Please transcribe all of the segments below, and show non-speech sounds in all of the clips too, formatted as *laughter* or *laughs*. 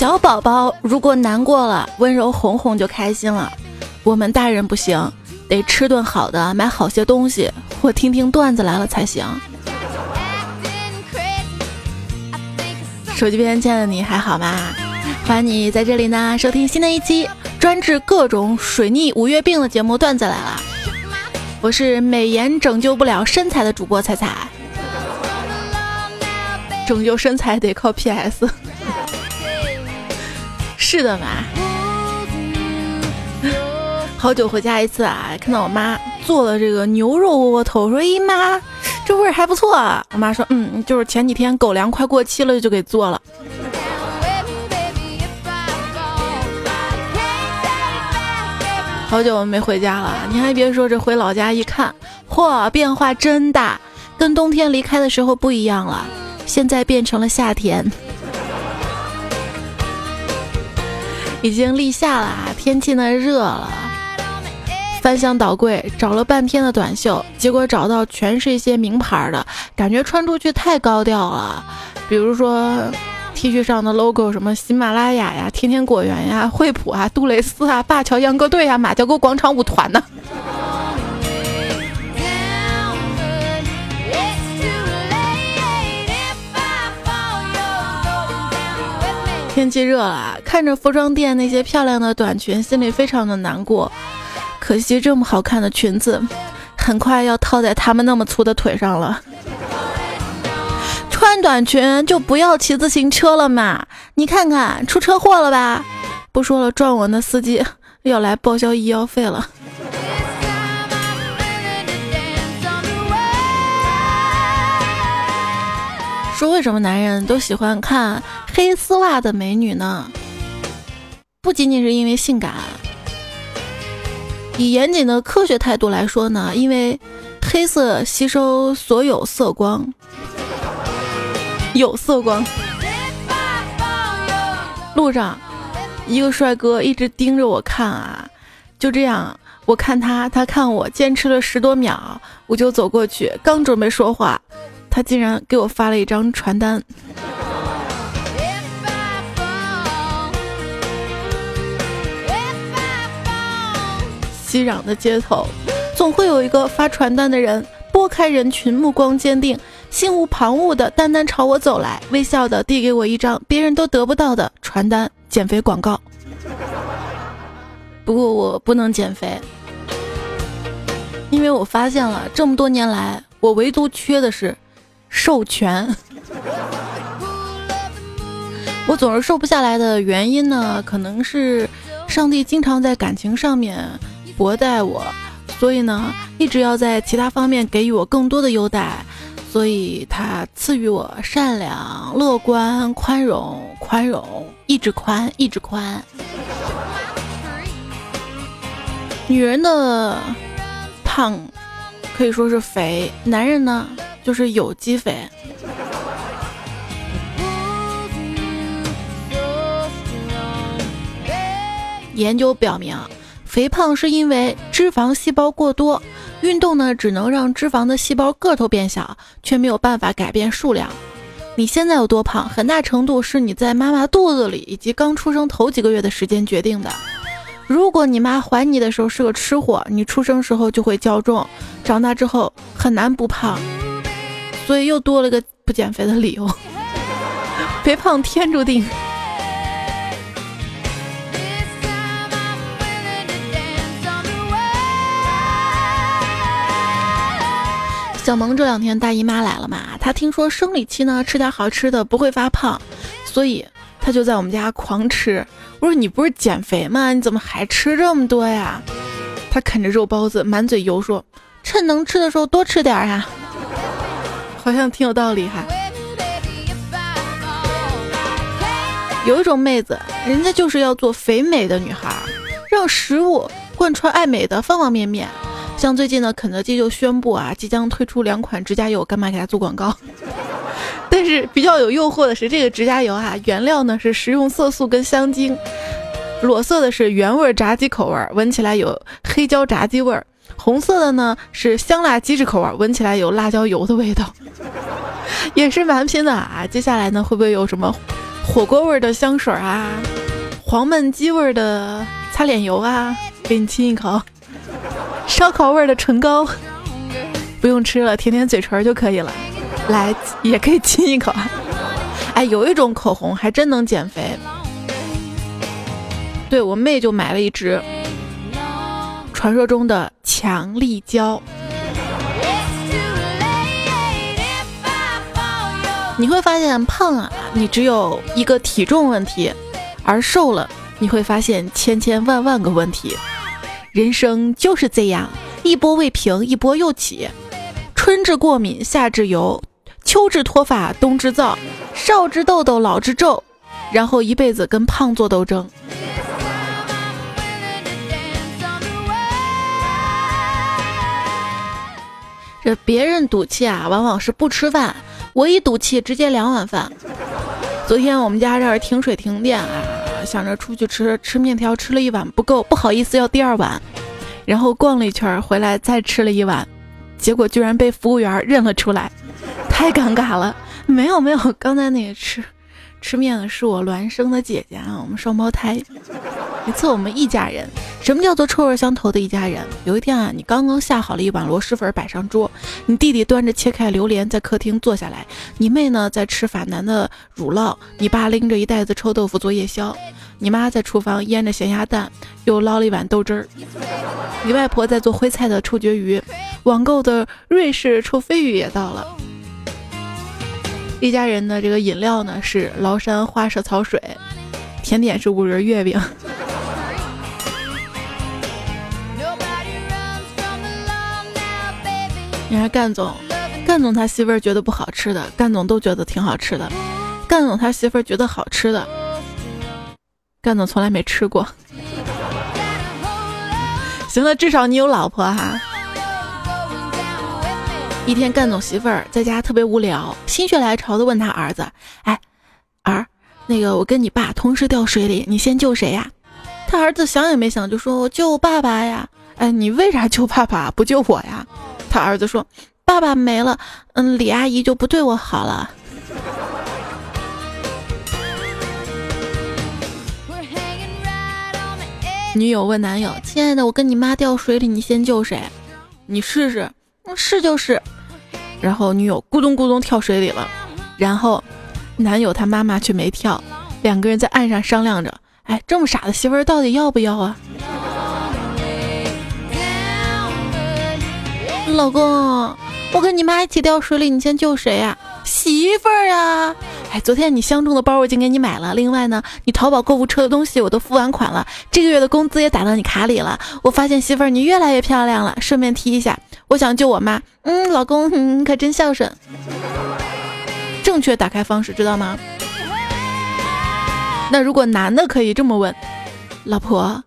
小宝宝如果难过了，温柔哄哄就开心了。我们大人不行，得吃顿好的，买好些东西，或听听段子来了才行。手机边亲爱的你还好吗？欢迎你在这里呢，收听新的一期专治各种水逆五月病的节目《段子来了》。我是美颜拯救不了身材的主播彩彩，拯救身材得靠 PS。是的嘛，*laughs* 好久回家一次啊，看到我妈做了这个牛肉窝窝头，说：“咦妈，这味儿还不错。”啊。”我妈说：“嗯，就是前几天狗粮快过期了，就给做了。”好久没回家了，你还别说，这回老家一看，嚯，变化真大，跟冬天离开的时候不一样了，现在变成了夏天。*laughs* 已经立夏了，天气呢热了，翻箱倒柜找了半天的短袖，结果找到全是一些名牌的，感觉穿出去太高调了。比如说 T 恤上的 logo，什么喜马拉雅呀、天天果园呀、惠普啊、杜蕾斯啊、灞桥秧歌队啊、马家沟广场舞团呢。天气热了，看着服装店那些漂亮的短裙，心里非常的难过。可惜这么好看的裙子，很快要套在他们那么粗的腿上了。穿短裙就不要骑自行车了嘛！你看看出车祸了吧？不说了，撞我那司机要来报销医药费了。说为什么男人都喜欢看黑丝袜的美女呢？不仅仅是因为性感，以严谨的科学态度来说呢，因为黑色吸收所有色光，有色光。路上，一个帅哥一直盯着我看啊，就这样，我看他，他看我，坚持了十多秒，我就走过去，刚准备说话。他竟然给我发了一张传单。熙攘的街头，总会有一个发传单的人，拨开人群，目光坚定，心无旁骛的单单朝我走来，微笑的递给我一张别人都得不到的传单——减肥广告。*laughs* 不过我不能减肥，因为我发现了这么多年来，我唯独缺的是。授权，*laughs* 我总是瘦不下来的原因呢，可能是上帝经常在感情上面薄待我，所以呢，一直要在其他方面给予我更多的优待，所以他赐予我善良、乐观、宽容、宽容，一直宽，一直宽。女人的胖可以说是肥，男人呢？就是有机肥。研究表明，肥胖是因为脂肪细胞过多。运动呢，只能让脂肪的细胞个头变小，却没有办法改变数量。你现在有多胖，很大程度是你在妈妈肚子里以及刚出生头几个月的时间决定的。如果你妈怀你的时候是个吃货，你出生时候就会较重，长大之后很难不胖。所以又多了个不减肥的理由，肥胖天注定。小萌这两天大姨妈来了嘛，她听说生理期呢吃点好吃的不会发胖，所以她就在我们家狂吃。我说你不是减肥吗？你怎么还吃这么多呀？她啃着肉包子，满嘴油说：“趁能吃的时候多吃点呀。”好像挺有道理哈。有一种妹子，人家就是要做肥美的女孩，让食物贯穿爱美的方方面面。像最近呢，肯德基就宣布啊，即将推出两款指甲油，干嘛给他做广告？*laughs* 但是比较有诱惑的是，这个指甲油啊，原料呢是食用色素跟香精，裸色的是原味炸鸡口味，闻起来有黑椒炸鸡味儿。红色的呢是香辣鸡翅口味，闻起来有辣椒油的味道，*laughs* 也是蛮拼的啊。接下来呢会不会有什么火锅味的香水啊，黄焖鸡味的擦脸油啊，给你亲一口。*laughs* 烧烤味的唇膏，*laughs* 不用吃了，舔舔嘴唇就可以了。来，也可以亲一口。哎，有一种口红还真能减肥。对我妹就买了一支，传说中的强力胶。你会发现胖啊，你只有一个体重问题；而瘦了，你会发现千千万万个问题。人生就是这样，一波未平，一波又起。春至过敏，夏至油，秋至脱发，冬至燥，少治痘痘，老治皱，然后一辈子跟胖做斗争。别人赌气啊，往往是不吃饭；我一赌气，直接两碗饭。昨天我们家这儿停水停电啊，想着出去吃吃面条，吃了一碗不够，不好意思要第二碗，然后逛了一圈回来再吃了一碗，结果居然被服务员认了出来，太尴尬了。没有没有，刚才那个吃。吃面的是我孪生的姐姐啊，我们双胞胎，一次我们一家人。什么叫做臭味相投的一家人？有一天啊，你刚刚下好了一碗螺蛳粉摆上桌，你弟弟端着切开榴莲在客厅坐下来，你妹呢在吃法南的乳酪，你爸拎着一袋子臭豆腐做夜宵，你妈在厨房腌着咸鸭蛋，又捞了一碗豆汁儿，你外婆在做徽菜的臭鳜鱼，网购的瑞士臭鲱鱼也到了。一家人的这个饮料呢是崂山花蛇草水，甜点是五仁月饼。你看干总，干总他媳妇儿觉得不好吃的，干总都觉得挺好吃的。干总他媳妇儿觉得好吃的，干总从来没吃过。行了，至少你有老婆哈。一天，干总媳妇儿在家特别无聊，心血来潮的问他儿子：“哎，儿，那个我跟你爸同时掉水里，你先救谁呀？”他儿子想也没想就说：“我救爸爸呀！”哎，你为啥救爸爸不救我呀？他儿子说：“爸爸没了，嗯，李阿姨就不对我好了。”女友问男友：“亲爱的，我跟你妈掉水里，你先救谁？你试试，是就是。”然后女友咕咚咕咚跳水里了，然后男友他妈妈却没跳，两个人在岸上商量着：“哎，这么傻的媳妇儿到底要不要啊？”老公，我跟你妈一起掉水里，你先救谁呀？媳妇儿呀！哎，昨天你相中的包我已经给你买了，另外呢，你淘宝购物车的东西我都付完款了，这个月的工资也打到你卡里了。我发现媳妇儿你越来越漂亮了，顺便提一下，我想救我妈。嗯，老公你可真孝顺。正确打开方式知道吗？那如果男的可以这么问，老婆，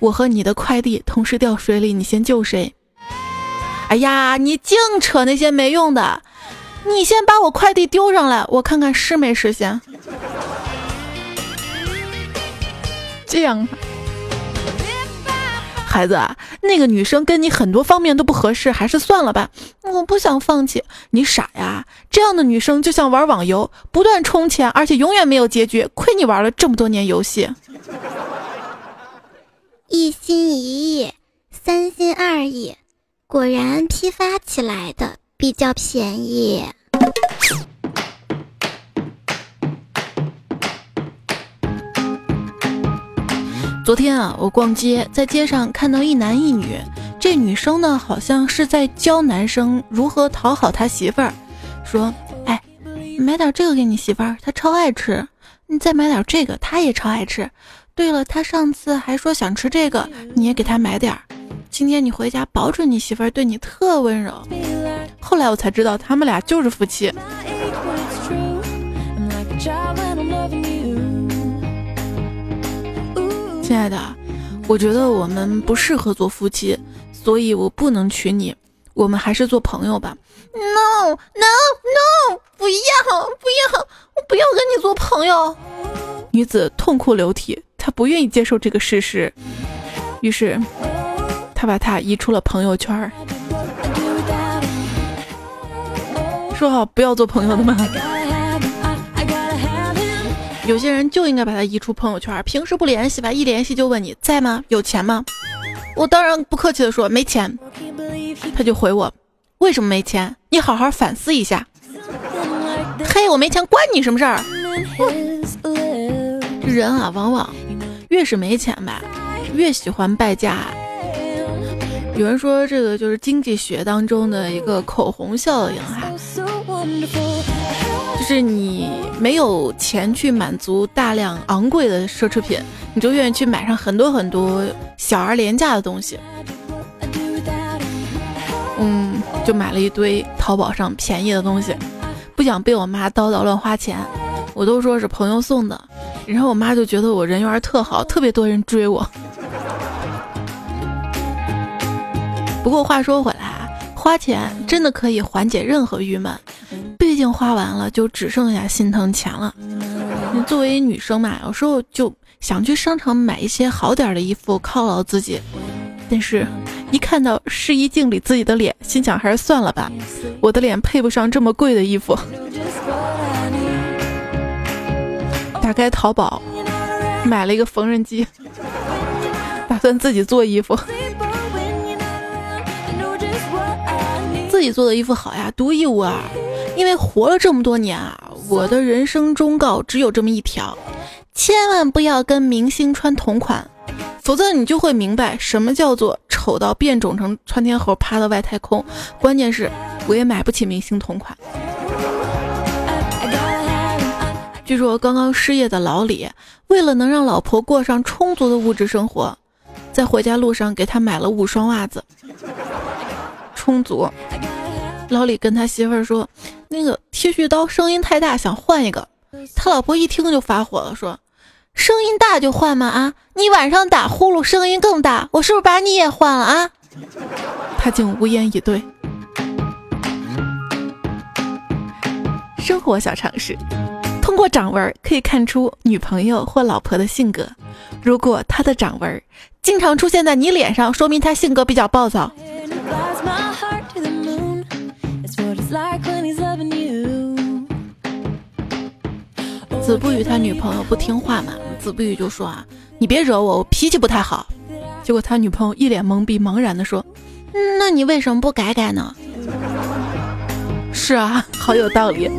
我和你的快递同时掉水里，你先救谁？哎呀，你净扯那些没用的。你先把我快递丢上来，我看看实没实现。这样，孩子，那个女生跟你很多方面都不合适，还是算了吧。我不想放弃，你傻呀？这样的女生就像玩网游，不断充钱，而且永远没有结局。亏你玩了这么多年游戏，一心一意，三心二意，果然批发起来的。比较便宜。昨天啊，我逛街，在街上看到一男一女，这女生呢，好像是在教男生如何讨好他媳妇儿，说：“哎，买点这个给你媳妇儿，她超爱吃。你再买点这个，她也超爱吃。对了，她上次还说想吃这个，你也给她买点儿。今天你回家，保准你媳妇儿对你特温柔。”后来我才知道，他们俩就是夫妻。亲爱的，我觉得我们不适合做夫妻，所以我不能娶你。我们还是做朋友吧。No No No！不要不要，我不要跟你做朋友。女子痛哭流涕，她不愿意接受这个事实，于是她把他移出了朋友圈。*laughs* 说好不要做朋友的吗？有些人就应该把他移出朋友圈，平时不联系吧，一联系就问你在吗？有钱吗？我当然不客气的说没钱，他就回我，为什么没钱？你好好反思一下。嘿，我没钱关你什么事儿？这人啊，往往越是没钱吧，越喜欢败家。有人说这个就是经济学当中的一个口红效应哈，就是你没有钱去满足大量昂贵的奢侈品，你就愿意去买上很多很多小而廉价的东西。嗯，就买了一堆淘宝上便宜的东西，不想被我妈叨叨乱花钱，我都说是朋友送的，然后我妈就觉得我人缘特好，特别多人追我。不过话说回来啊，花钱真的可以缓解任何郁闷，毕竟花完了就只剩下心疼钱了。作为女生嘛，有时候就想去商场买一些好点的衣服犒劳自己，但是，一看到试衣镜里自己的脸，心想还是算了吧，我的脸配不上这么贵的衣服。打开淘宝，买了一个缝纫机，打算自己做衣服。自己做的衣服好呀，独一无二。因为活了这么多年啊，我的人生忠告只有这么一条：千万不要跟明星穿同款，否则你就会明白什么叫做丑到变种成窜天猴趴到外太空。关键是我也买不起明星同款。据说刚刚失业的老李，为了能让老婆过上充足的物质生活，在回家路上给他买了五双袜子。充足。老李跟他媳妇儿说：“那个剃须刀声音太大，想换一个。”他老婆一听就发火了，说：“声音大就换吗？啊，你晚上打呼噜声音更大，我是不是把你也换了啊？” *laughs* 他竟无言以对。生活小常识：通过掌纹可以看出女朋友或老婆的性格。如果她的掌纹经常出现在你脸上，说明她性格比较暴躁。It's like when he's loving you 子不语他女朋友不听话嘛，子不语就说啊，你别惹我，我脾气不太好。结果他女朋友一脸懵逼茫然的说，那你为什么不改改呢？是啊，好有道理。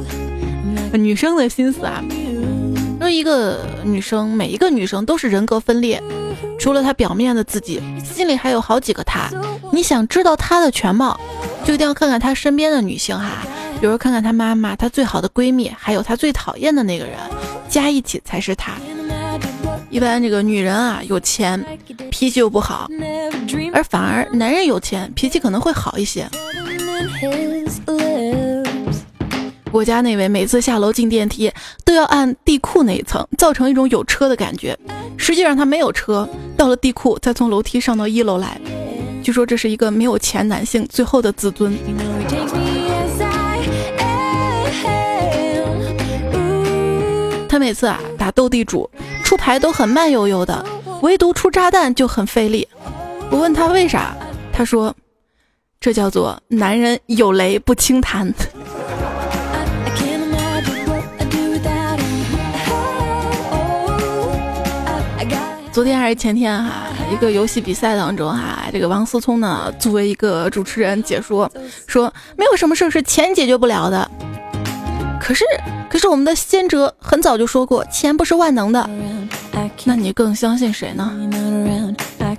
女生的心思啊，说一个女生，每一个女生都是人格分裂，除了她表面的自己，心里还有好几个她。你想知道她的全貌，就一定要看看她身边的女性哈。比如看看她妈妈，她最好的闺蜜，还有她最讨厌的那个人，加一起才是她。一般这个女人啊，有钱，脾气又不好，而反而男人有钱，脾气可能会好一些。我家那位每次下楼进电梯都要按地库那一层，造成一种有车的感觉。实际上他没有车，到了地库再从楼梯上到一楼来。据说这是一个没有钱男性最后的自尊。他每次啊打斗地主出牌都很慢悠悠的，唯独出炸弹就很费力。我问他为啥，他说：“这叫做男人有雷不轻弹。”昨天还是前天哈，一个游戏比赛当中哈，这个王思聪呢作为一个主持人解说，说没有什么事是钱解决不了的。可是，可是我们的先哲很早就说过，钱不是万能的。那你更相信谁呢？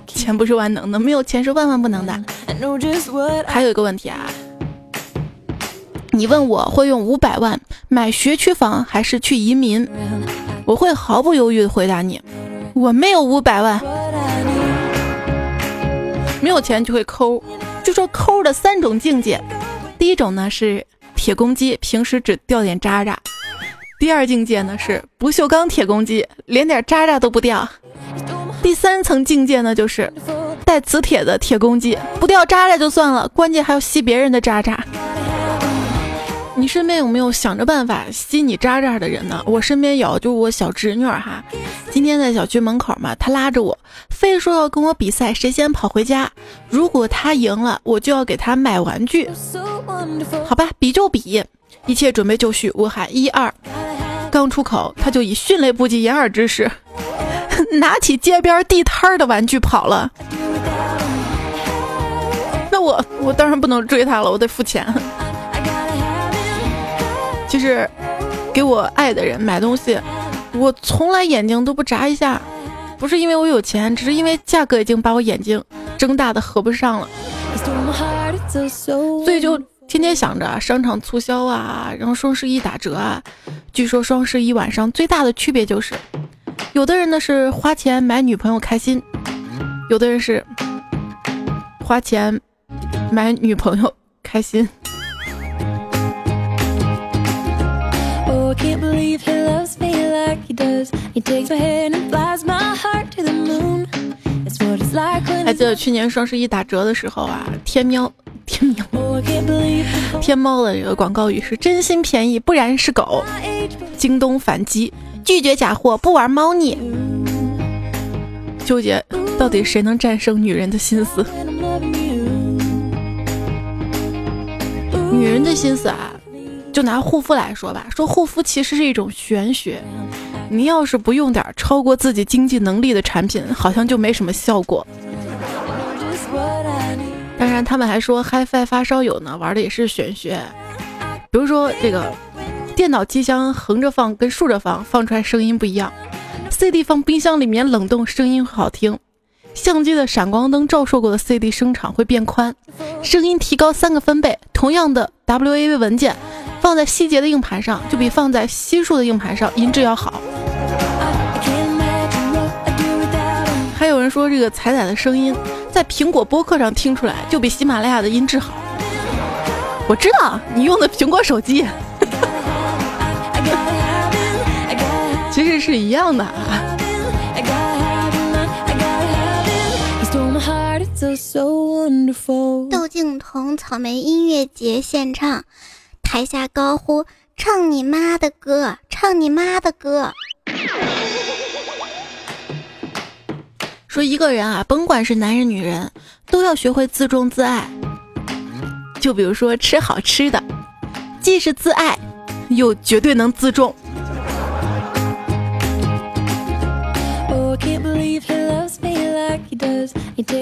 钱不是万能的，没有钱是万万不能的。还有一个问题啊，你问我会用五百万买学区房还是去移民？我会毫不犹豫的回答你，我没有五百万，没有钱就会抠。就说抠的三种境界，第一种呢是。铁公鸡平时只掉点渣渣，第二境界呢是不锈钢铁公鸡，连点渣渣都不掉。第三层境界呢就是带磁铁的铁公鸡，不掉渣渣就算了，关键还要吸别人的渣渣。你身边有没有想着办法吸你渣渣的人呢？我身边有，就是我小侄女哈。今天在小区门口嘛，她拉着我，非说要跟我比赛，谁先跑回家。如果她赢了，我就要给她买玩具。好吧，比就比，一切准备就绪。我喊一二，刚出口，他就以迅雷不及掩耳之势，*laughs* 拿起街边地摊的玩具跑了。那我我当然不能追她了，我得付钱。就是，给我爱的人买东西，我从来眼睛都不眨一下，不是因为我有钱，只是因为价格已经把我眼睛睁大的合不上了，所以就天天想着商场促销啊，然后双十一打折啊。据说双十一晚上最大的区别就是，有的人呢是花钱买女朋友开心，有的人是花钱买女朋友开心。还记得去年双十一打折的时候啊，天喵天喵天猫的这个广告语是“真心便宜，不然是狗”。京东反击，拒绝假货，不玩猫腻。纠结到底谁能战胜女人的心思？女人的心思啊。就拿护肤来说吧，说护肤其实是一种玄学，你要是不用点超过自己经济能力的产品，好像就没什么效果。当然，他们还说 HiFi 发烧友呢，玩的也是玄学，比如说这个电脑机箱横着放跟竖着放，放出来声音不一样；CD 放冰箱里面冷冻，声音会好听；相机的闪光灯照射过的 CD 声场会变宽，声音提高三个分贝。同样的 WAV 文件。放在希捷的硬盘上，就比放在西数的硬盘上音质要好。还有人说，这个彩彩的声音在苹果播客上听出来，就比喜马拉雅的音质好。我知道你用的苹果手机，其实是一样的。窦靖童草莓音乐节现场。台下高呼：“唱你妈的歌，唱你妈的歌！”说一个人啊，甭管是男人女人，都要学会自重自爱。就比如说吃好吃的，既是自爱，又绝对能自重。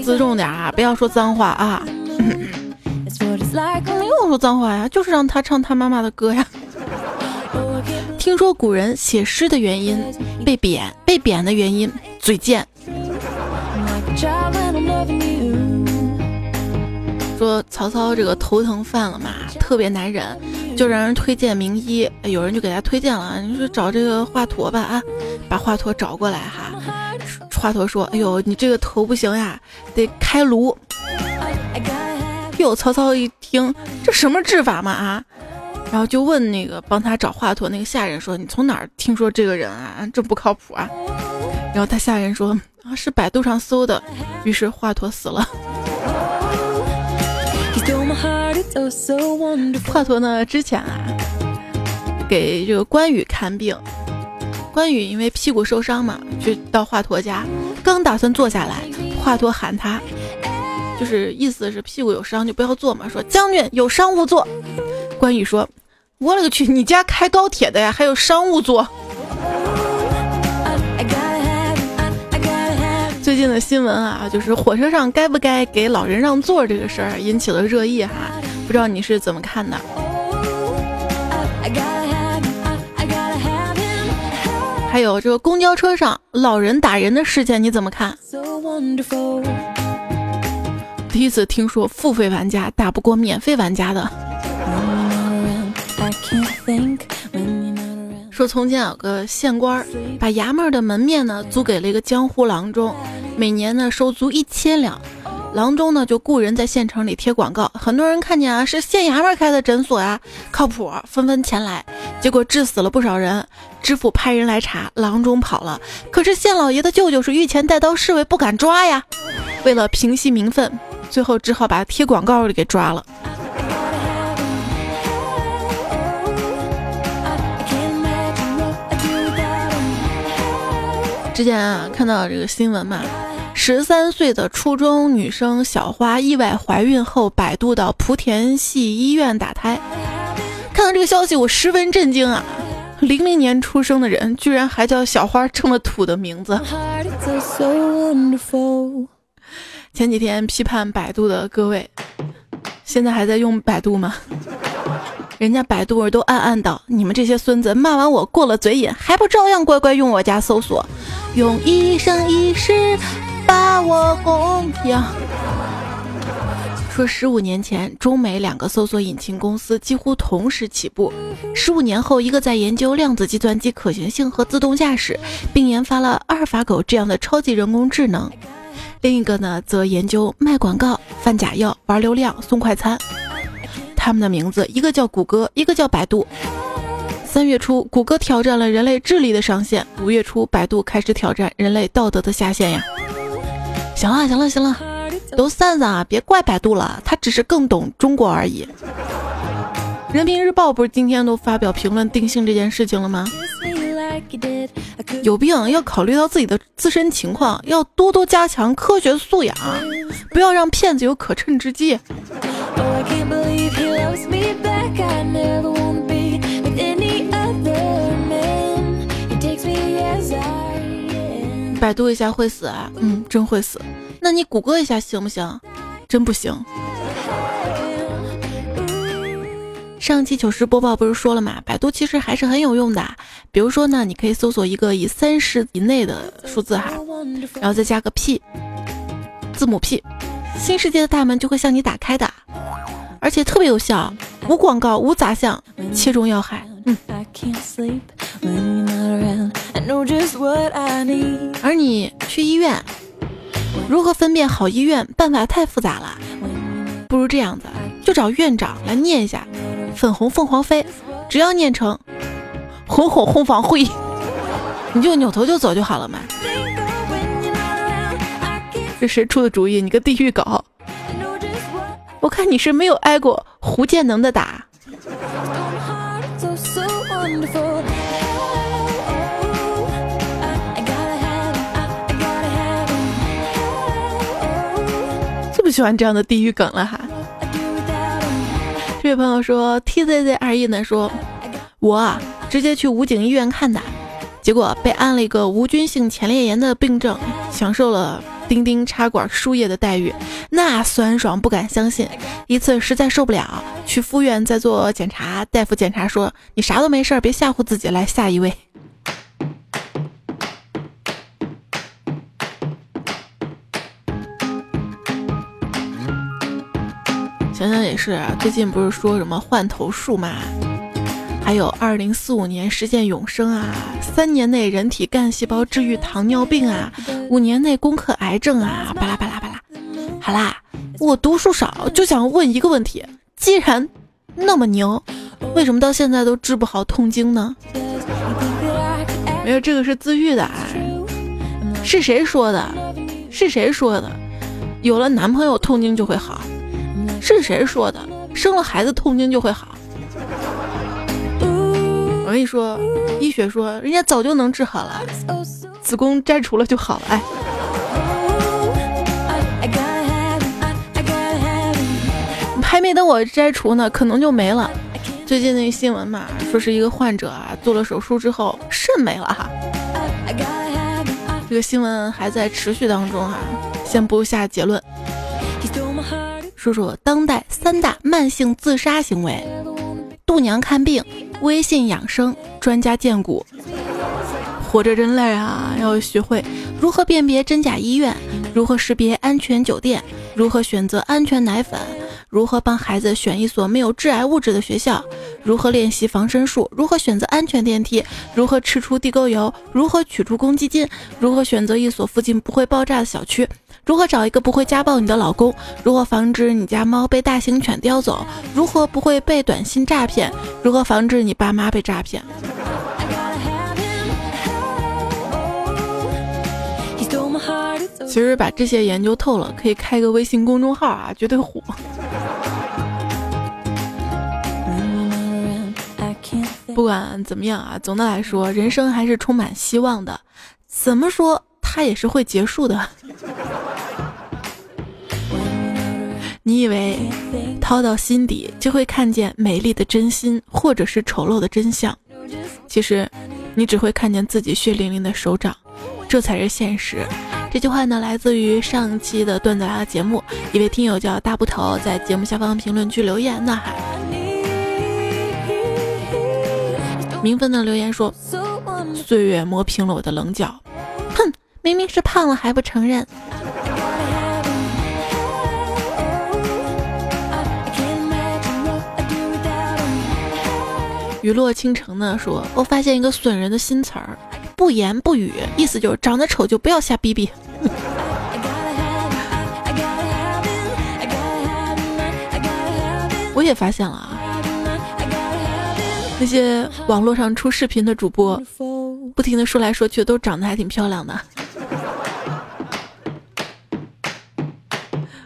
自重点啊，不要说脏话啊。没有说脏话呀，就是让他唱他妈妈的歌呀。*laughs* 听说古人写诗的原因被贬，被贬的原因嘴贱。说曹操这个头疼犯了嘛，特别难忍，就让人推荐名医，有人就给他推荐了，你说找这个华佗吧啊，把华佗找过来哈。华佗说：“哎呦，你这个头不行呀，得开颅。”哟，曹操一听，这什么治法嘛啊？然后就问那个帮他找华佗那个下人说：“你从哪儿听说这个人啊？这不靠谱啊！”然后他下人说：“啊，是百度上搜的。”于是华佗死了。华佗呢，之前啊，给这个关羽看病，关羽因为屁股受伤嘛，就到华佗家，刚打算坐下来，华佗喊他。就是意思是屁股有伤就不要坐嘛。说将军有商务座。关羽说：“我勒个去，你家开高铁的呀，还有商务座。”最近的新闻啊，就是火车上该不该给老人让座这个事儿引起了热议哈，不知道你是怎么看的？还有这个公交车上老人打人的事件你怎么看？第一次听说付费玩家打不过免费玩家的。说从前有个县官，把衙门的门面呢租给了一个江湖郎中，每年呢收租一千两。郎中呢就雇人在县城里贴广告，很多人看见啊是县衙门开的诊所啊，靠谱，纷纷前来。结果治死了不少人。知府派人来查，郎中跑了。可是县老爷的舅舅是御前带刀侍卫，不敢抓呀。为了平息民愤。最后只好把贴广告的给抓了。之前啊，看到这个新闻嘛，十三岁的初中女生小花意外怀孕后，百度到莆田系医院打胎。看到这个消息，我十分震惊啊！零零年出生的人居然还叫小花这么土的名字。前几天批判百度的各位，现在还在用百度吗？*laughs* 人家百度都暗暗道：“你们这些孙子，骂完我过了嘴瘾，还不照样乖乖用我家搜索，用一生一世把我供养。”说十五年前，中美两个搜索引擎公司几乎同时起步。十五年后，一个在研究量子计算机可行性和自动驾驶，并研发了阿尔法狗这样的超级人工智能；另一个呢，则研究卖广告、贩假药、玩流量、送快餐。他们的名字，一个叫谷歌，一个叫百度。三月初，谷歌挑战了人类智力的上限；五月初，百度开始挑战人类道德的下限呀！行了，行了，行了。都散散啊！别怪百度了，他只是更懂中国而已。人民日报不是今天都发表评论定性这件事情了吗？有病，要考虑到自己的自身情况，要多多加强科学素养，不要让骗子有可乘之机。百度一下会死啊？嗯，真会死。那你谷歌一下行不行？真不行。上期糗事播报不是说了吗？百度其实还是很有用的。比如说呢，你可以搜索一个以三十以内的数字哈，然后再加个 P，字母 P，新世界的大门就会向你打开的，而且特别有效，无广告，无杂项，切中要害。而你去医院。如何分辨好医院？办法太复杂了，不如这样子，就找院长来念一下“粉红凤凰飞”，只要念成“红红红房会”，你就扭头就走就好了嘛。这谁出的主意？你个地狱狗！我看你是没有挨过胡建能的打。不喜欢这样的地狱梗了哈。这位朋友说，T Z Z 二一呢说，我啊直接去武警医院看的，结果被安了一个无菌性前列腺的病症，享受了钉钉插管输液的待遇，那酸爽不敢相信。一次实在受不了，去附院再做检查，大夫检查说你啥都没事儿，别吓唬自己。来下一位。想想也是，啊最近不是说什么换头术嘛，还有二零四五年实现永生啊，三年内人体干细胞治愈糖尿病啊，五年内攻克癌症啊，巴拉巴拉巴拉。好啦，我读书少，就想问一个问题：既然那么牛，为什么到现在都治不好痛经呢？没有，这个是自愈的啊。是谁说的？是谁说的？有了男朋友痛经就会好？是谁说的？生了孩子痛经就会好？我跟你说，医学说人家早就能治好了，子宫摘除了就好了。哎，还没等我摘除呢，可能就没了。最近那个新闻嘛，说是一个患者啊，做了手术之后肾没了哈。这个新闻还在持续当中哈，先不下结论。说说当代三大慢性自杀行为：度娘看病、微信养生、专家荐股。活着真累啊！要学会如何辨别真假医院，如何识别安全酒店，如何选择安全奶粉，如何帮孩子选一所没有致癌物质的学校，如何练习防身术，如何选择安全电梯，如何吃出地沟油，如何取出公积金，如何选择一所附近不会爆炸的小区。如何找一个不会家暴你的老公？如何防止你家猫被大型犬叼走？如何不会被短信诈骗？如何防止你爸妈被诈骗？其实把这些研究透了，可以开个微信公众号啊，绝对火。不管怎么样啊，总的来说，人生还是充满希望的。怎么说？它也是会结束的。你以为掏到心底就会看见美丽的真心，或者是丑陋的真相？其实你只会看见自己血淋淋的手掌，这才是现实。这句话呢，来自于上期的段子来了节目，一位听友叫大布头，在节目下方评论区留言呐喊。明分的留言说：“岁月磨平了我的棱角。”明明是胖了还不承认。雨落倾城呢说：“我发现一个损人的新词儿，不言不语，意思就是长得丑就不要瞎逼逼。*laughs* ”我也发现了啊，那些网络上出视频的主播，不停的说来说去，都长得还挺漂亮的。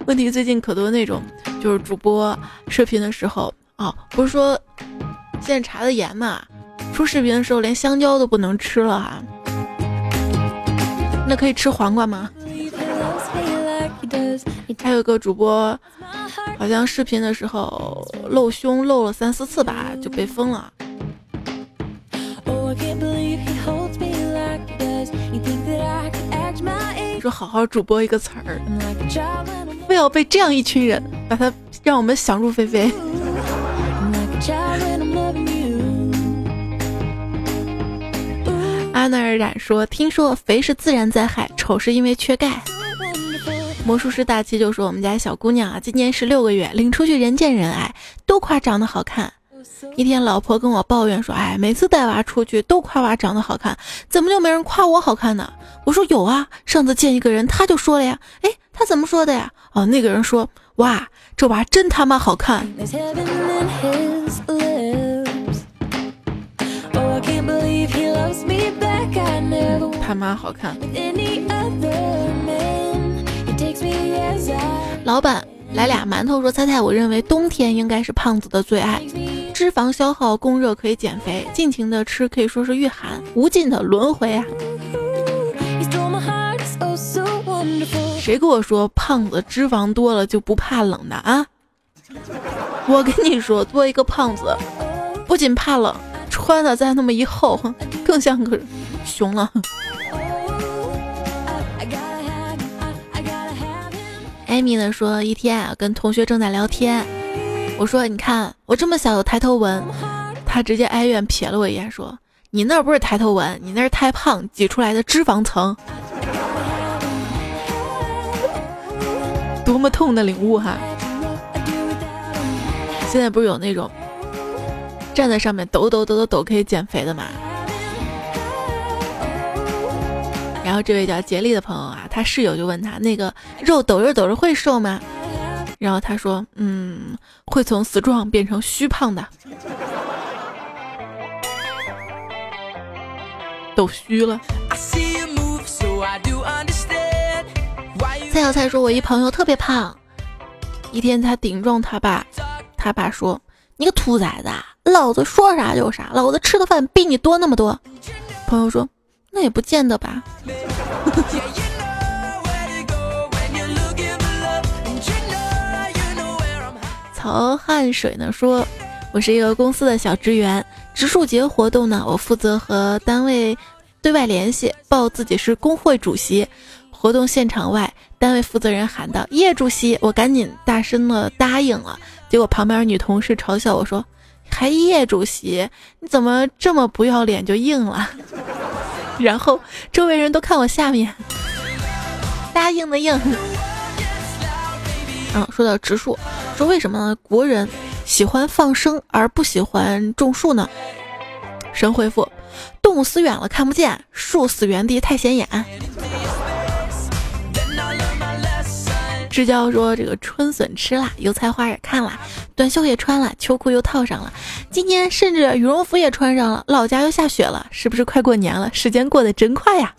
问题最近可多那种，就是主播视频的时候啊，不是说。现在查的严嘛，出视频的时候连香蕉都不能吃了哈。那可以吃黄瓜吗？还有个主播，好像视频的时候露胸露了三四次吧，就被封了。说好好主播一个词儿，非要被这样一群人把它让我们想入非非。阿那尔染说：“听说肥是自然灾害，丑是因为缺钙。”魔术师大七就说：“我们家小姑娘啊，今年十六个月，领出去人见人爱，都夸长得好看。一天，老婆跟我抱怨说：‘哎，每次带娃出去都夸娃长得好看，怎么就没人夸我好看呢？’我说：‘有啊，上次见一个人，他就说了呀。哎，他怎么说的呀？哦，那个人说：‘哇，这娃真他妈好看。’”他妈好看。老板来俩馒头，说猜猜，我认为冬天应该是胖子的最爱，脂肪消耗，供热可以减肥，尽情的吃可以说是御寒，无尽的轮回啊！谁跟我说胖子脂肪多了就不怕冷的啊？*laughs* 我跟你说，做一个胖子不仅怕冷。穿的再那么一厚，更像个 *laughs* 熊了。艾米呢说，一天啊，跟同学正在聊天，我说：“你看我这么小有抬头纹。”他直接哀怨瞥了我一眼，说：“你那不是抬头纹，你那是太胖挤出来的脂肪层。”多么痛的领悟哈！现在不是有那种。站在上面抖抖抖抖抖可以减肥的嘛？然后这位叫杰利的朋友啊，他室友就问他那个肉抖着抖着会瘦吗？然后他说，嗯，会从死壮变成虚胖的，*laughs* 抖虚了。蔡小蔡说，我一朋友特别胖，一天他顶撞他爸，他爸说，你个兔崽子！老子说啥就啥，老子吃的饭比你多那么多。朋友说，那也不见得吧。曹汉水呢说，我是一个公司的小职员，植树节活动呢，我负责和单位对外联系，报自己是工会主席。活动现场外，单位负责人喊道：“叶主席！”我赶紧大声的答应了。结果旁边女同事嘲笑我说。还叶主席，你怎么这么不要脸就应了？*laughs* 然后周围人都看我下面，答应的应。嗯，说到植树，说为什么呢国人喜欢放生而不喜欢种树呢？神回复：动物死远了看不见，树死原地太显眼。知交说：“这个春笋吃了，油菜花也看了，短袖也穿了，秋裤又套上了，今天甚至羽绒服也穿上了。老家又下雪了，是不是快过年了？时间过得真快呀！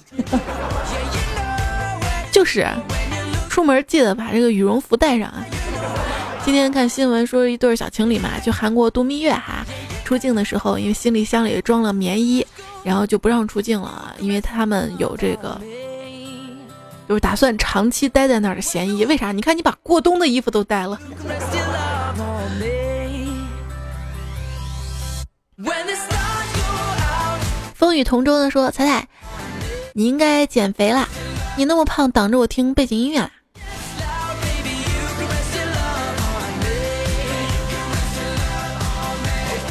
就是，出门记得把这个羽绒服带上啊。今天看新闻说，一对小情侣嘛，去韩国度蜜月哈，出境的时候因为行李箱里装了棉衣，然后就不让出境了啊，因为他们有这个。”就是打算长期待在那儿的嫌疑，为啥？你看你把过冬的衣服都带了。风雨同舟的说：“彩彩，你应该减肥啦，你那么胖，挡着我听背景音乐。”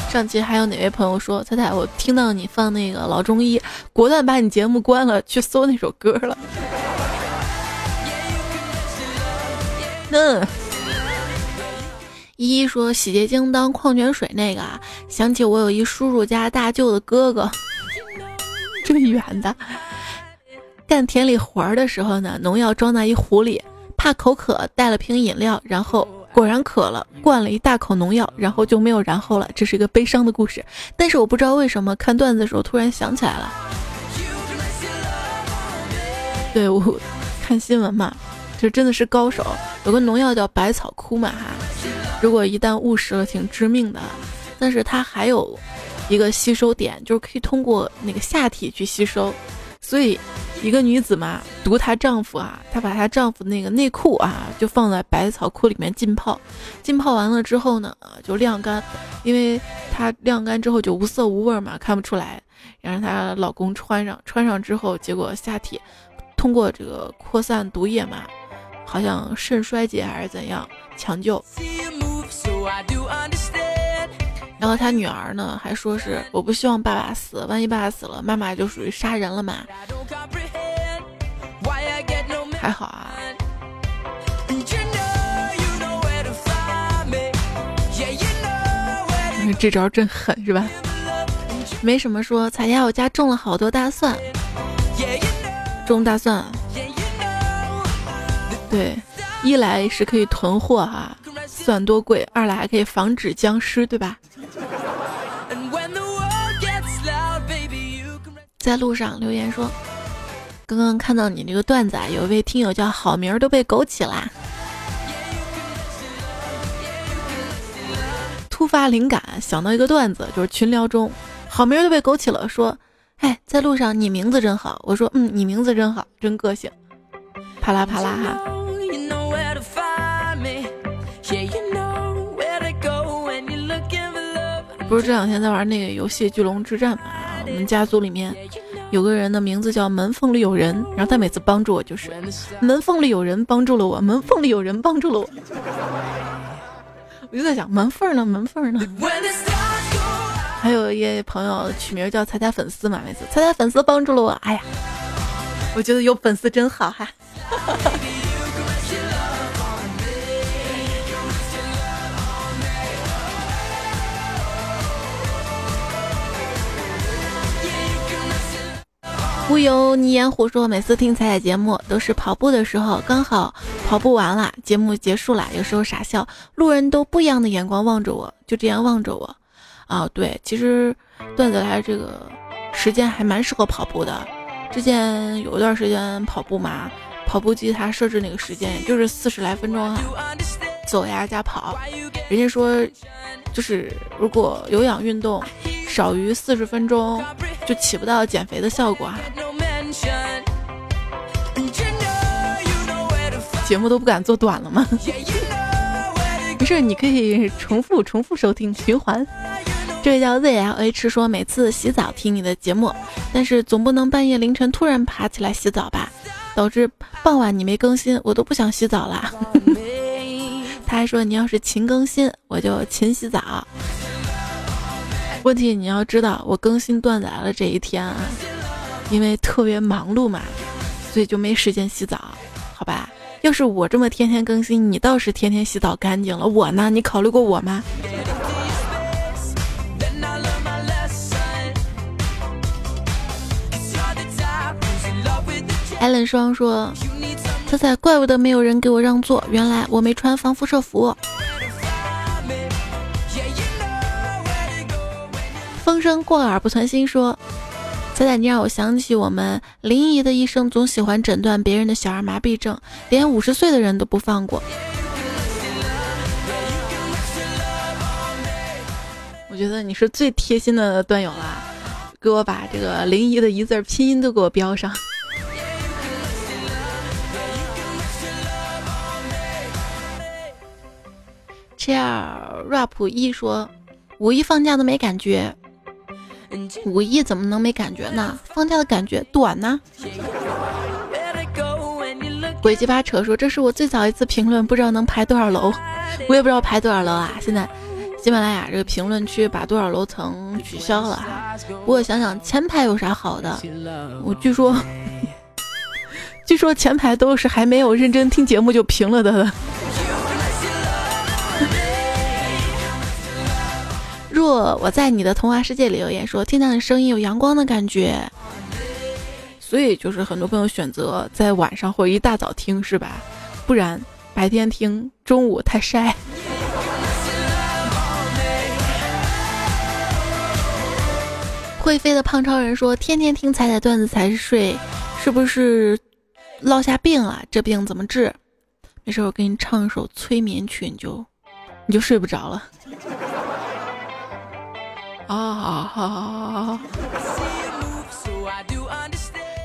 上期还有哪位朋友说：“彩彩，我听到你放那个老中医，果断把你节目关了，去搜那首歌了。”那 *laughs* 依依说洗洁精当矿泉水那个啊，想起我有一叔叔家大舅的哥哥，这么远的，干田里活儿的时候呢，农药装在一壶里，怕口渴，带了瓶饮料，然后。果然渴了，灌了一大口农药，然后就没有然后了。这是一个悲伤的故事，但是我不知道为什么看段子的时候突然想起来了。对我看新闻嘛，就真的是高手。有个农药叫百草枯嘛哈，如果一旦误食了，挺致命的。但是它还有一个吸收点，就是可以通过那个下体去吸收。所以，一个女子嘛，毒她丈夫啊，她把她丈夫那个内裤啊，就放在百草枯里面浸泡，浸泡完了之后呢，就晾干，因为她晾干之后就无色无味嘛，看不出来。然后她老公穿上，穿上之后，结果下体通过这个扩散毒液嘛，好像肾衰竭还是怎样，抢救。然后他女儿呢，还说是我不希望爸爸死，万一爸爸死了，妈妈就属于杀人了嘛。还好啊，*laughs* 这招真狠是吧？没什么说，彩霞我家种了好多大蒜，种大蒜，对，一来是可以囤货哈。算多贵，二来还可以防止僵尸，对吧？在路上留言说，刚刚看到你这个段子啊，有一位听友叫好名儿都被枸杞啦。突发灵感想到一个段子，就是群聊中好名儿都被枸杞了，说，哎，在路上你名字真好。我说，嗯，你名字真好，真个性。啪啦啪啦哈。不是这两天在玩那个游戏《巨龙之战》嘛？我们家族里面有个人的名字叫门缝里有人，然后他每次帮助我就是门缝里有人帮助了我，门缝里有人帮助了我。*laughs* 我就在想门缝呢，门缝呢。还有一位朋友取名叫彩彩粉丝嘛，每次彩彩粉丝帮助了我，哎呀，我觉得有粉丝真好哈。无由你烟虎说，每次听彩彩节目都是跑步的时候，刚好跑步完了，节目结束了，有时候傻笑，路人都不一样的眼光望着我，就这样望着我。啊，对，其实段子来这个时间还蛮适合跑步的。之前有一段时间跑步嘛，跑步机它设置那个时间就是四十来分钟哈，走呀加跑。人家说，就是如果有氧运动少于四十分钟。就起不到减肥的效果哈，节目都不敢做短了吗？没事，你可以重复重复收听循环。这位叫 ZLH 说，每次洗澡听你的节目，但是总不能半夜凌晨突然爬起来洗澡吧，导致傍晚你没更新，我都不想洗澡了。*laughs* 他还说，你要是勤更新，我就勤洗澡。问题你要知道，我更新断载了这一天啊，因为特别忙碌嘛，所以就没时间洗澡，好吧？要是我这么天天更新，你倒是天天洗澡干净了，我呢？你考虑过我吗？艾伦双说：“他在怪不得没有人给我让座，原来我没穿防辐射服。”风声过耳不存心，说：“仔仔，你让我想起我们林姨的医生，总喜欢诊断别人的小儿麻痹症，连五十岁的人都不放过。”我觉得你是最贴心的段友啦，给我把这个林姨的一字拼音都给我标上。Cheer rap 一说，五一放假都没感觉。五一怎么能没感觉呢？放假的感觉短呢？鬼鸡巴扯说这是我最早一次评论，不知道能排多少楼，我也不知道排多少楼啊。现在喜马拉雅这个评论区把多少楼层取消了哈。不过想想前排有啥好的？我据说，*laughs* 据说前排都是还没有认真听节目就评了的。若我在你的童话世界里留言说听到你声音有阳光的感觉。所以就是很多朋友选择在晚上或一大早听，是吧？不然白天听，中午太晒。会飞的胖超人说：“天天听彩彩段子才睡，是不是落下病了？这病怎么治？没事，我给你唱一首催眠曲，你就你就睡不着了。”啊，好好好。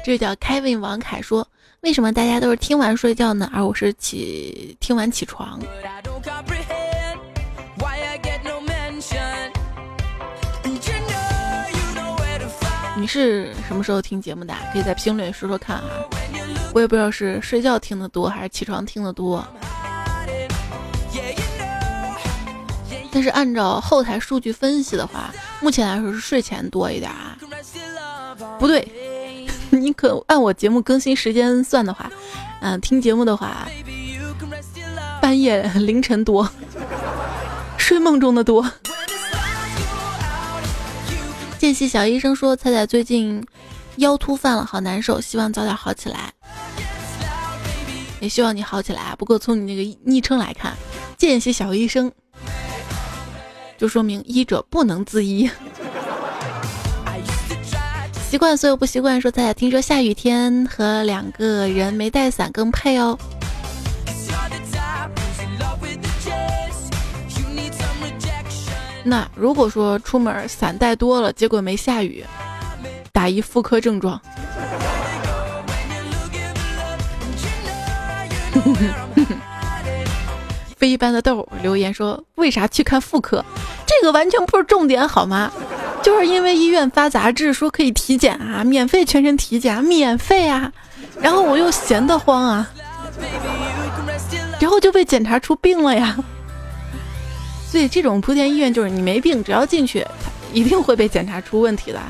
这叫 Kevin 王凯说：“为什么大家都是听完睡觉呢？而我是起听完起床。”你是什么时候听节目的？可以在评论里说说看啊！我也不知道是睡觉听的多还是起床听的多。但是按照后台数据分析的话，目前来说是睡前多一点啊。不对。*laughs* 你可按我节目更新时间算的话，嗯，听节目的话，半夜凌晨多，睡梦中的多。见习小医生说：“彩彩最近腰突犯了，好难受，希望早点好起来。也希望你好起来啊。不过从你那个昵称来看，见习小医生，就说明医者不能自医。*laughs* ”习惯所有不习惯，说在听说下雨天和两个人没带伞更配哦。那如果说出门伞带多了，结果没下雨，打一妇科症状。*laughs* 非一般的豆留言说：“为啥去看妇科？这个完全不是重点，好吗？”就是因为医院发杂志说可以体检啊，免费全身体检，免费啊，然后我又闲得慌啊，然后就被检查出病了呀。所以这种莆田医院就是你没病，只要进去，一定会被检查出问题的。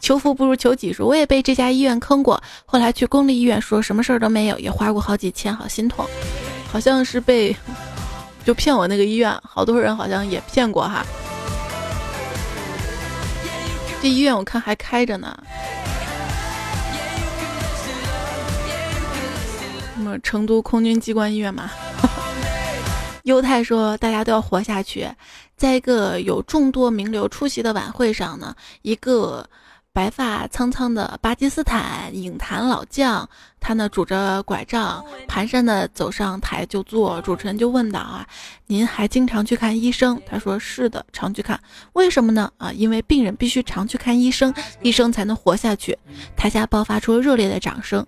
求福不如求己，说我也被这家医院坑过，后来去公立医院说什么事儿都没有，也花过好几千，好心痛。好像是被就骗我那个医院，好多人好像也骗过哈。这医院我看还开着呢。什么成都空军机关医院嘛？*laughs* 犹太说大家都要活下去。在一个有众多名流出席的晚会上呢，一个。白发苍苍的巴基斯坦影坛老将，他呢拄着拐杖，蹒跚的走上台就坐。主持人就问道：“啊，您还经常去看医生？”他说：“是的，常去看。为什么呢？啊，因为病人必须常去看医生，医生才能活下去。”台下爆发出热烈的掌声，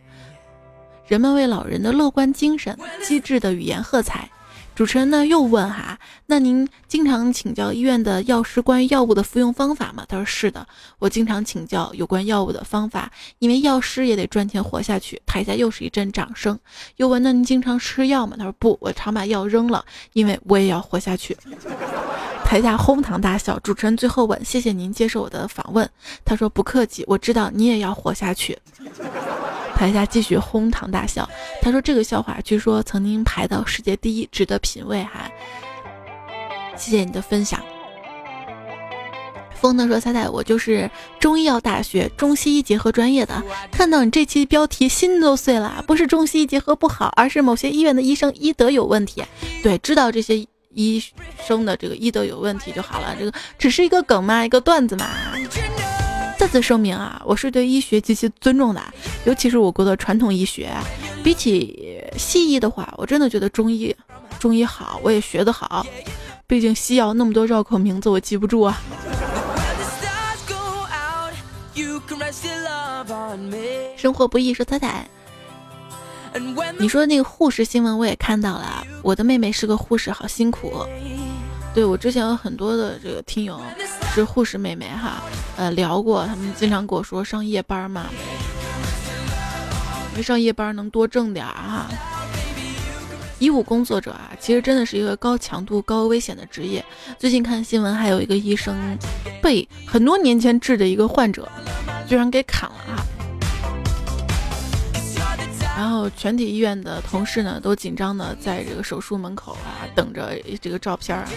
人们为老人的乐观精神、机智的语言喝彩。主持人呢又问哈，那您经常请教医院的药师关于药物的服用方法吗？他说是的，我经常请教有关药物的方法，因为药师也得赚钱活下去。台下又是一阵掌声。又问那您经常吃药吗？他说不，我常把药扔了，因为我也要活下去。*laughs* 台下哄堂大笑。主持人最后问：谢谢您接受我的访问。他说不客气，我知道你也要活下去。台下继续哄堂大笑。他说：“这个笑话据说曾经排到世界第一，值得品味。”哈，谢谢你的分享。风呢说：“彩彩，我就是中医药大学中西医结合专业的。看到你这期标题，心都碎了。不是中西医结合不好，而是某些医院的医生医德有问题。对，知道这些医生的这个医德有问题就好了。这个只是一个梗嘛，一个段子嘛。”再次声明啊，我是对医学极其尊重的，尤其是我国的传统医学。比起西医的话，我真的觉得中医，中医好，我也学得好。毕竟西药那么多绕口名字，我记不住啊。生活不易，说彩彩。你说那个护士新闻我也看到了，我的妹妹是个护士，好辛苦。对我之前有很多的这个听友是护士妹妹哈，呃聊过，他们经常跟我说上夜班嘛，因为上夜班能多挣点儿哈。医务工作者啊，其实真的是一个高强度、高危险的职业。最近看新闻，还有一个医生被很多年前治的一个患者，居然给砍了啊！然后全体医院的同事呢，都紧张的在这个手术门口啊，等着这个照片啊。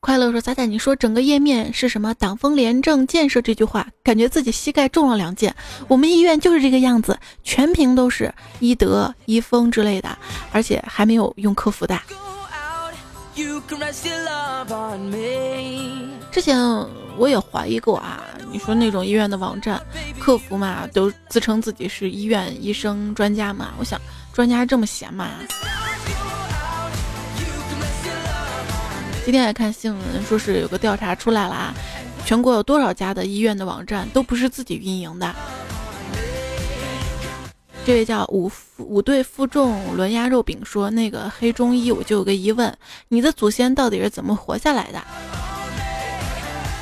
快乐说：“仔仔，你说整个页面是什么‘党风廉政建设’这句话，感觉自己膝盖中了两箭。我们医院就是这个样子，全屏都是医德、医风之类的，而且还没有用客服的。之前我也怀疑过啊，你说那种医院的网站客服嘛，都自称自己是医院医生专家嘛，我想专家这么闲嘛？”今天也看新闻，说是有个调查出来了啊，全国有多少家的医院的网站都不是自己运营的。这位叫五五对负重轮压肉饼说：“那个黑中医，我就有个疑问，你的祖先到底是怎么活下来的？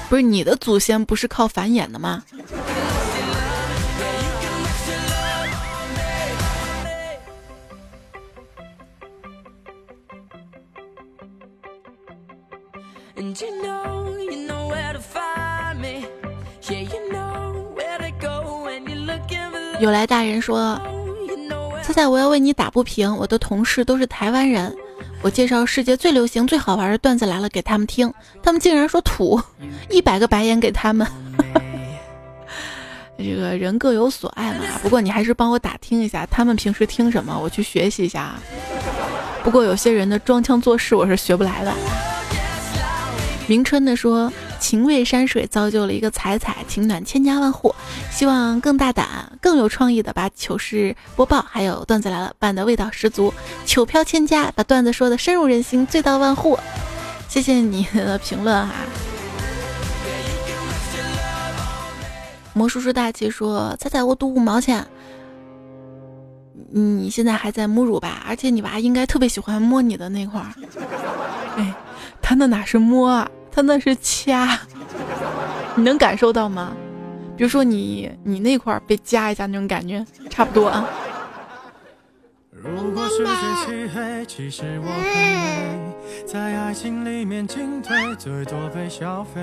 不是你的祖先不是靠繁衍的吗？”有来大人说：“猜猜我要为你打不平。”我的同事都是台湾人，我介绍世界最流行、最好玩的段子来了给他们听，他们竟然说土，一百个白眼给他们。*laughs* 这个人各有所爱嘛，不过你还是帮我打听一下，他们平时听什么，我去学习一下。不过有些人的装腔作势，我是学不来的。明春的说：“情味山水造就了一个彩彩，情暖千家万户。希望更大胆、更有创意的把糗事播报，还有段子来了办的味道十足，糗飘千家，把段子说的深入人心，醉到万户。谢谢你的评论哈。”魔术师大气说：“彩彩，我赌五毛钱。你现在还在母乳吧？而且你娃应该特别喜欢摸你的那块儿。哎，他那哪是摸啊？”他那是掐，你能感受到吗？比如说你你那块被夹一下那种感觉差不多啊。如果世界漆黑，其实我很美。在爱情里面进退最多被消费，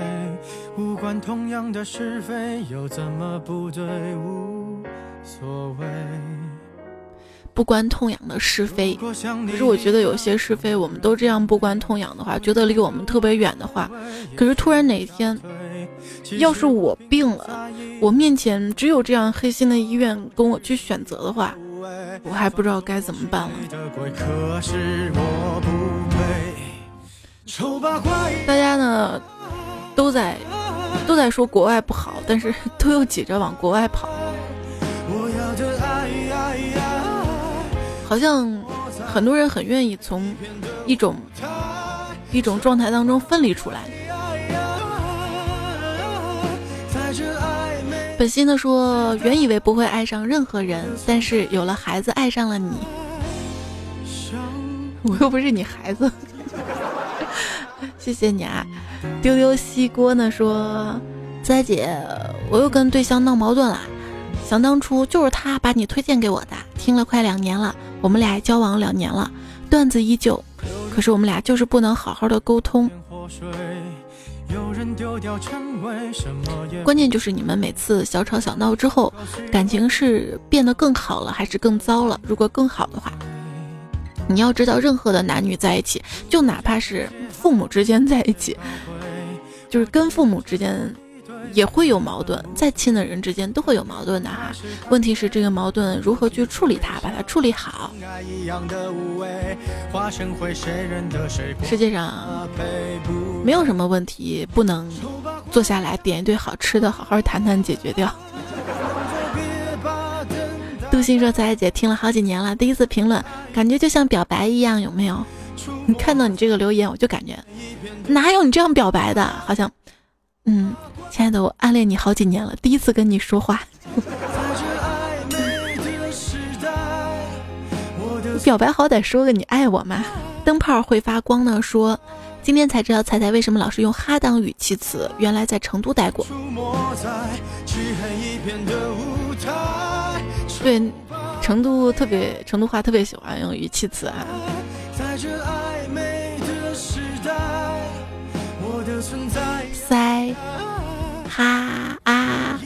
无关同样的是非，又怎么不对？无所谓。不关痛痒的是非，可是我觉得有些是非，我们都这样不关痛痒的话，觉得离我们特别远的话，可是突然哪天，要是我病了，我面前只有这样黑心的医院跟我去选择的话，我还不知道该怎么办了。大家呢，都在都在说国外不好，但是都又挤着往国外跑。好像很多人很愿意从一种一种状态当中分离出来。本心的说，原以为不会爱上任何人，但是有了孩子爱上了你。我又不是你孩子，*laughs* 谢谢你啊。丢丢西锅呢说，灾姐，我又跟对象闹矛盾了。想当初就是他把你推荐给我的，听了快两年了。我们俩交往两年了，段子依旧，可是我们俩就是不能好好的沟通。关键就是你们每次小吵小闹之后，感情是变得更好了还是更糟了？如果更好的话，你要知道，任何的男女在一起，就哪怕是父母之间在一起，就是跟父母之间。也会有矛盾，再亲的人之间都会有矛盾的哈。问题是这个矛盾如何去处理它，把它处理好。世界上没有什么问题不能坐下来点一堆好吃的，好好谈谈解决掉。*laughs* 杜鑫说：“彩姐听了好几年了，第一次评论，感觉就像表白一样，有没有？你看到你这个留言，我就感觉哪有你这样表白的，好像，嗯。”亲爱的，我暗恋你好几年了，第一次跟你说话。表白好歹说个你爱我嘛。灯泡会发光呢，说今天才知道彩彩为什么老是用哈当语气词，原来在成都待过。对，成都特别成都话特别喜欢用语气词啊。在这暧昧的时代，我的存在塞哈啊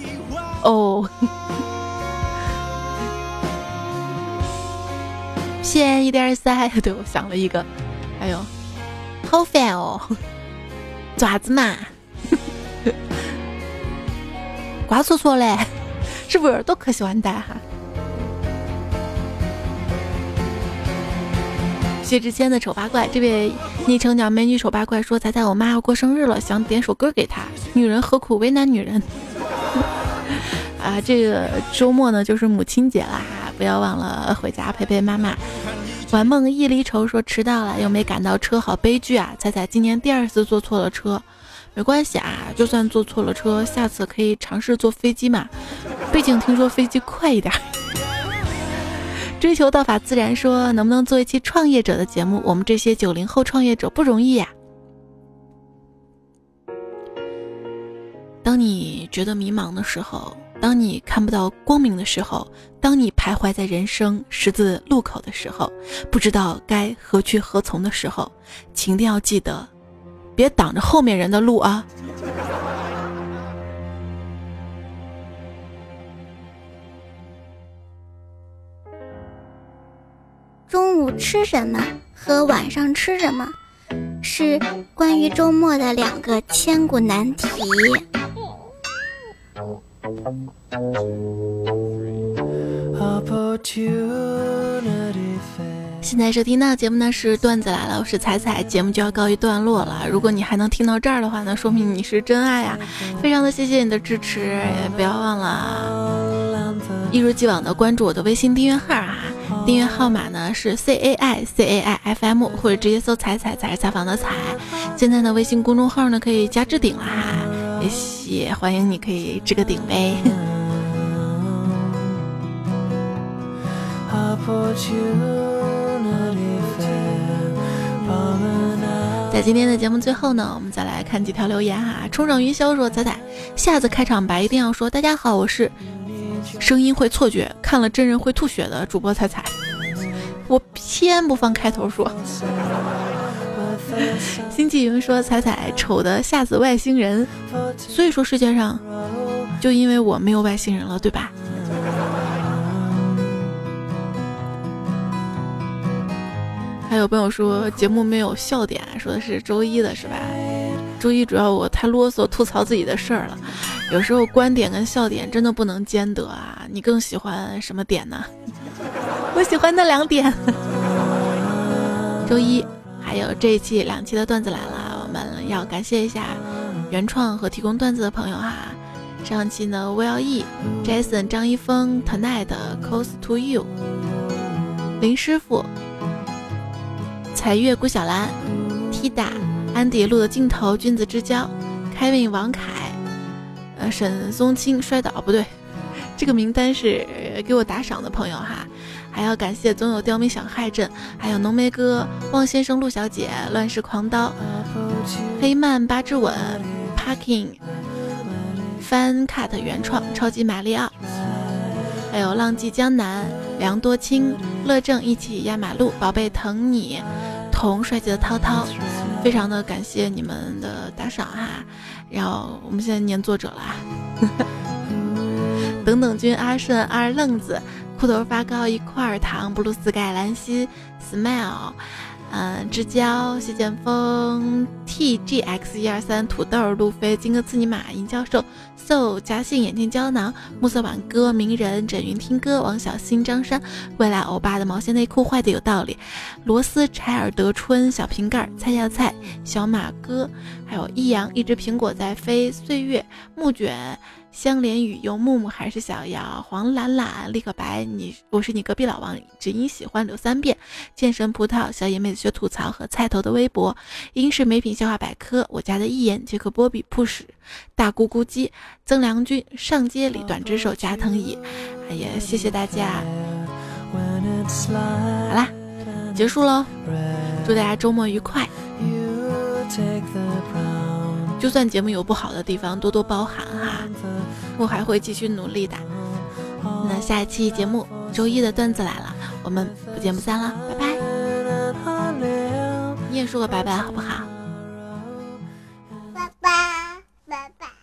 哦。便宜点噻！对我想了一个，哎呦，好烦哦！爪子嘛，瓜搓搓嘞，是不是都可喜欢戴哈？薛之谦的丑八怪，这位昵称叫美女丑八怪说：“猜猜我妈要过生日了，想点首歌给她。女人何苦为难女人？啊，这个周末呢就是母亲节了哈，不要忘了回家陪陪妈妈。”玩梦一离愁说迟到了又没赶到车，好悲剧啊！彩彩今年第二次坐错了车，没关系啊，就算坐错了车，下次可以尝试坐飞机嘛，毕竟听说飞机快一点。追求道法自然说能不能做一期创业者的节目？我们这些九零后创业者不容易呀。当你觉得迷茫的时候。当你看不到光明的时候，当你徘徊在人生十字路口的时候，不知道该何去何从的时候，请一定要记得，别挡着后面人的路啊！中午吃什么和晚上吃什么，是关于周末的两个千古难题。现在收听到的节目呢是段子来了，我是彩彩，节目就要告一段落了。如果你还能听到这儿的话呢，说明你是真爱啊！非常的谢谢你的支持，也不要忘了一如既往的关注我的微信订阅号啊，订阅号码呢是 C A I C A I F M，或者直接搜彩彩才是采访的彩。现在呢，微信公众号呢可以加置顶了哈。也欢迎你，可以置个顶呗。*laughs* 在今天的节目最后呢，我们再来看几条留言哈。冲上云霄说：“彩彩，下次开场白一定要说，大家好，我是声音会错觉，看了真人会吐血的主播彩彩。”我偏不放开头说。星际云说：“彩彩丑的吓死外星人，所以说世界上就因为我没有外星人了，对吧？”还有朋友说节目没有笑点，说的是周一的是吧？周一主要我太啰嗦，吐槽自己的事儿了。有时候观点跟笑点真的不能兼得啊！你更喜欢什么点呢？*laughs* 我喜欢那两点。*laughs* 周一。还有这一期两期的段子来了，我们要感谢一下原创和提供段子的朋友哈。上期呢，Will E、Jason、张一峰、Tonight、Close to You、林师傅、彩月、顾小兰、Tida、安迪、路的尽头、君子之交、开运、王凯、呃沈松青摔倒不对，这个名单是给我打赏的朋友哈。还要感谢总有刁民想害朕，还有浓眉哥、望先生、陆小姐、乱世狂刀、黑曼八之吻、Parking、Fan Cut 原创、超级马里奥，还有浪迹江南、梁多清、乐正一起压马路、宝贝疼你、同帅气的涛涛，非常的感谢你们的打赏哈，然后我们现在念作者啦，*laughs* 等等君、阿顺、二愣子。裤头发高一块糖，blue sky 兰心，smile，嗯，之交，谢剑锋，T G X 一二三，土豆，路飞，金哥刺尼玛，银教授，so 夹信眼镜胶囊，暮色挽歌，鸣人，枕云听歌，王小新，张山，未来欧巴的毛线内裤坏的有道理，罗斯，柴尔德春，小瓶盖，菜呀菜，小马哥，还有易阳，一只苹果在飞，岁月，木卷。香莲雨用木木还是小姚黄懒懒立刻白你我是你隔壁老王只因喜欢留三遍剑神葡萄小野妹子学吐槽和菜头的微博英式美品笑话百科我家的一言杰克波比 push 大咕咕鸡曾良军上街里短只手加藤椅 *laughs* 哎呀谢谢大家好啦。结束了，祝大家周末愉快。就算节目有不好的地方，多多包涵哈。我还会继续努力的。那下一期节目，周一的段子来了，我们不见不散了，拜拜。你也说个拜拜好不好？拜拜。拜拜。